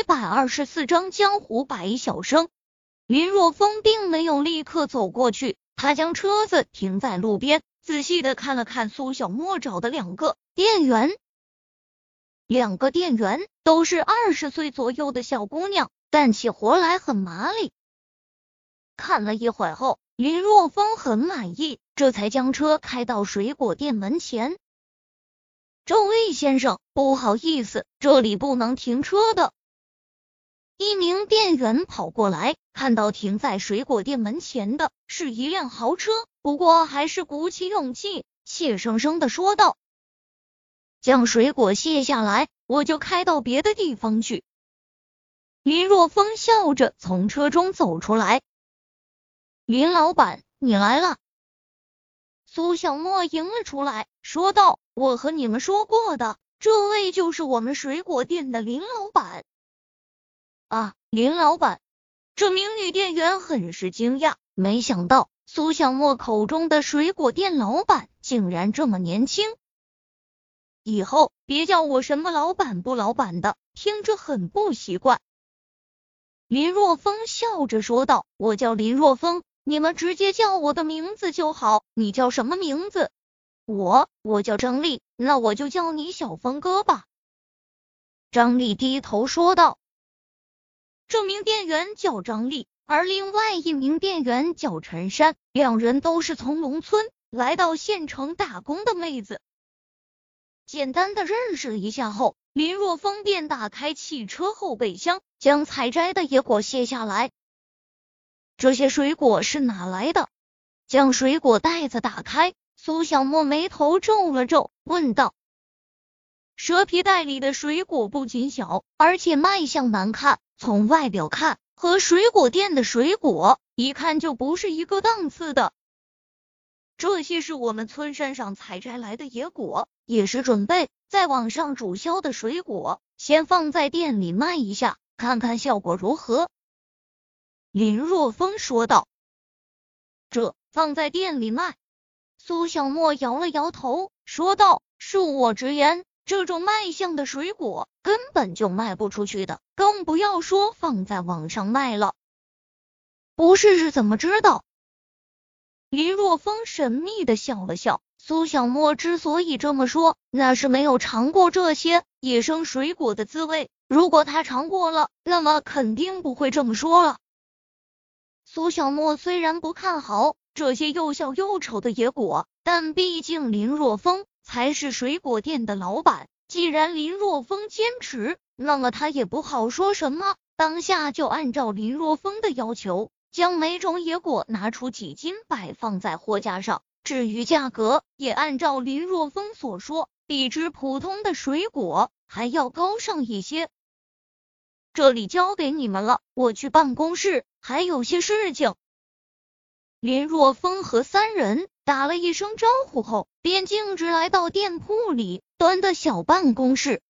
一百二十四章江湖百晓生。林若风并没有立刻走过去，他将车子停在路边，仔细的看了看苏小莫找的两个店员。两个店员都是二十岁左右的小姑娘，干起活来很麻利。看了一会后，林若风很满意，这才将车开到水果店门前。这位先生，不好意思，这里不能停车的。一名店员跑过来，看到停在水果店门前的是一辆豪车，不过还是鼓起勇气，怯生生的说道：“将水果卸下来，我就开到别的地方去。”林若风笑着从车中走出来：“林老板，你来了。”苏小沫迎了出来，说道。我和你们说过的，这位就是我们水果店的林老板。啊，林老板！这名女店员很是惊讶，没想到苏小沫口中的水果店老板竟然这么年轻。以后别叫我什么老板不老板的，听着很不习惯。林若风笑着说道：“我叫林若风，你们直接叫我的名字就好。你叫什么名字？”我我叫张丽，那我就叫你小峰哥吧。张丽低头说道。这名店员叫张丽，而另外一名店员叫陈山，两人都是从农村来到县城打工的妹子。简单的认识了一下后，林若风便打开汽车后备箱，将采摘的野果卸下来。这些水果是哪来的？将水果袋子打开。苏小沫眉头皱了皱，问道：“蛇皮袋里的水果不仅小，而且卖相难看。从外表看，和水果店的水果一看就不是一个档次的。这些是我们村山上采摘来的野果，也是准备在网上主销的水果，先放在店里卖一下，看看效果如何。”林若风说道：“这放在店里卖？”苏小沫摇了摇头，说道：“恕我直言，这种卖相的水果根本就卖不出去的，更不要说放在网上卖了。不试试怎么知道？”林若风神秘的笑了笑。苏小沫之所以这么说，那是没有尝过这些野生水果的滋味。如果他尝过了，那么肯定不会这么说了。苏小沫虽然不看好。这些又小又丑的野果，但毕竟林若风才是水果店的老板。既然林若风坚持，那么他也不好说什么。当下就按照林若风的要求，将每种野果拿出几斤摆放在货架上。至于价格，也按照林若风所说，比之普通的水果还要高上一些。这里交给你们了，我去办公室还有些事情。林若风和三人打了一声招呼后，便径直来到店铺里端的小办公室。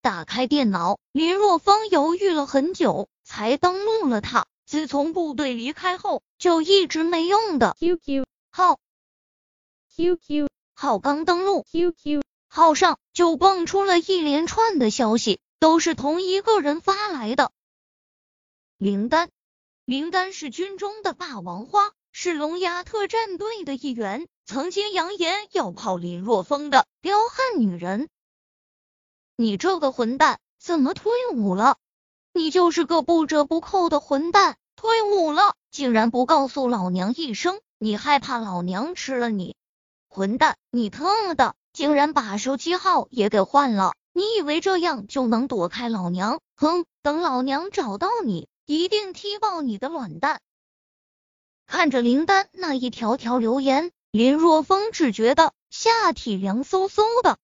打开电脑，林若风犹豫了很久，才登录了他自从部队离开后就一直没用的 QQ 号。QQ 号刚登录，QQ 号上就蹦出了一连串的消息，都是同一个人发来的。林丹。林丹是军中的霸王花，是龙牙特战队的一员，曾经扬言要泡林若风的彪悍女人。你这个混蛋，怎么退伍了？你就是个不折不扣的混蛋，退伍了竟然不告诉老娘一声，你害怕老娘吃了你？混蛋，你他妈的竟然把手机号也给换了！你以为这样就能躲开老娘？哼，等老娘找到你！一定踢爆你的卵蛋！看着林丹那一条条留言，林若风只觉得下体凉飕飕的。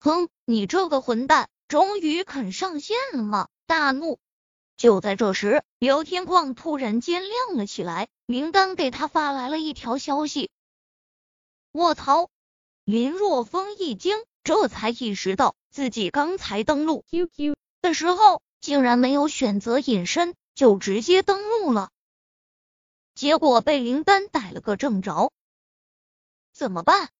哼，你这个混蛋，终于肯上线了吗？大怒！就在这时，刘天矿突然间亮了起来，林丹给他发来了一条消息。卧槽！林若风一惊，这才意识到自己刚才登录 QQ 的时候。竟然没有选择隐身，就直接登录了，结果被林丹逮了个正着。怎么办？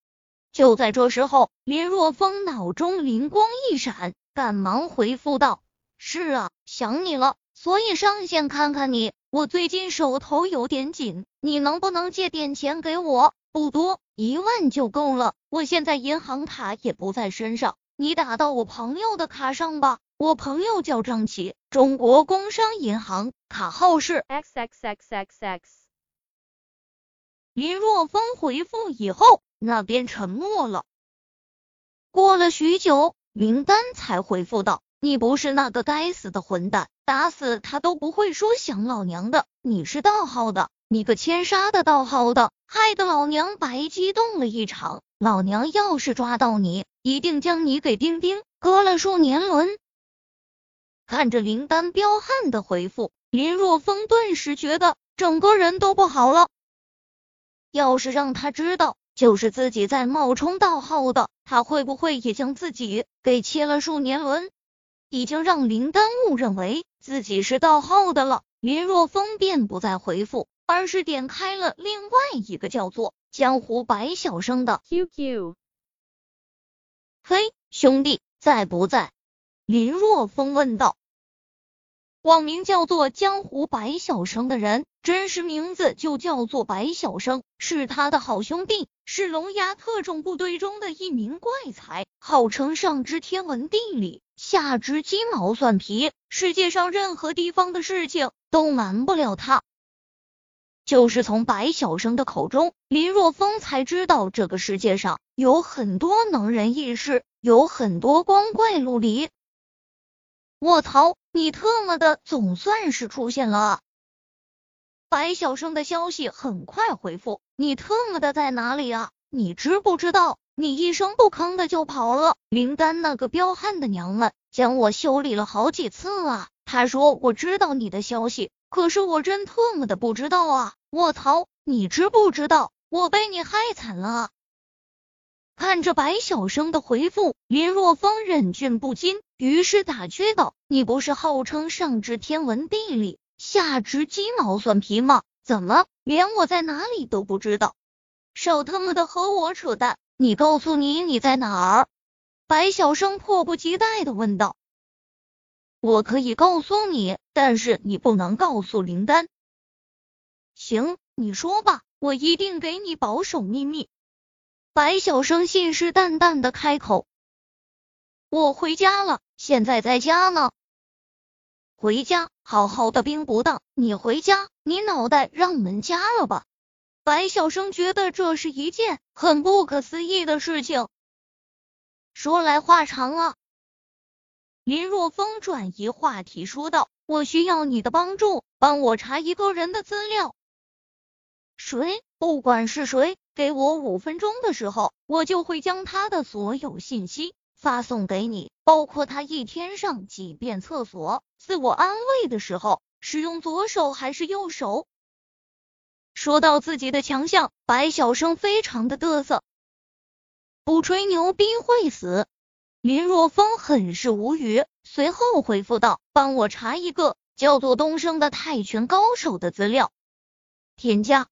就在这时候，林若风脑中灵光一闪，赶忙回复道：“是啊，想你了，所以上线看看你。我最近手头有点紧，你能不能借点钱给我？不多，一万就够了。我现在银行卡也不在身上，你打到我朋友的卡上吧。我朋友叫张琪，中国工商银行，卡号是 xxxxx。”林若风回复以后，那边沉默了。过了许久，林丹才回复道：“你不是那个该死的混蛋，打死他都不会说想老娘的。你是盗号的，你个千杀的盗号的，害得老娘白激动了一场。老娘要是抓到你，一定将你给钉钉，割了数年轮。”看着林丹彪悍的回复，林若风顿时觉得整个人都不好了。要是让他知道就是自己在冒充盗号的，他会不会也将自己给切了数年轮？已经让林丹误认为自己是盗号的了，林若风便不再回复，而是点开了另外一个叫做江湖白晓生的 QQ。嘿，兄弟，在不在？林若风问道。网名叫做江湖白小生的人，真实名字就叫做白小生，是他的好兄弟，是龙牙特种部队中的一名怪才，号称上知天文地理，下知鸡毛蒜皮，世界上任何地方的事情都瞒不了他。就是从白小生的口中，林若风才知道这个世界上有很多能人异士，有很多光怪陆离。卧槽！你特么的总算是出现了！白小生的消息很快回复：“你特么的在哪里啊？你知不知道？你一声不吭的就跑了，林丹那个彪悍的娘们将我修理了好几次啊！他说我知道你的消息，可是我真特么的不知道啊！卧槽！你知不知道我被你害惨了？”看着白小生的回复，林若风忍俊不禁，于是打趣道：“你不是号称上知天文地理，下知鸡毛蒜皮吗？怎么连我在哪里都不知道？少他妈的和我扯淡！你告诉你你在哪儿？”白小生迫不及待的问道。“我可以告诉你，但是你不能告诉林丹。”“行，你说吧，我一定给你保守秘密。”白小生信誓旦旦的开口：“我回家了，现在在家呢。回家，好好的兵不当，你回家，你脑袋让门夹了吧？”白小生觉得这是一件很不可思议的事情。说来话长了，林若风转移话题说道：“我需要你的帮助，帮我查一个人的资料。谁？不管是谁。”给我五分钟的时候，我就会将他的所有信息发送给你，包括他一天上几遍厕所，自我安慰的时候使用左手还是右手。说到自己的强项，白小生非常的嘚瑟，不吹牛逼会死。林若风很是无语，随后回复道：“帮我查一个叫做东升的泰拳高手的资料。”添加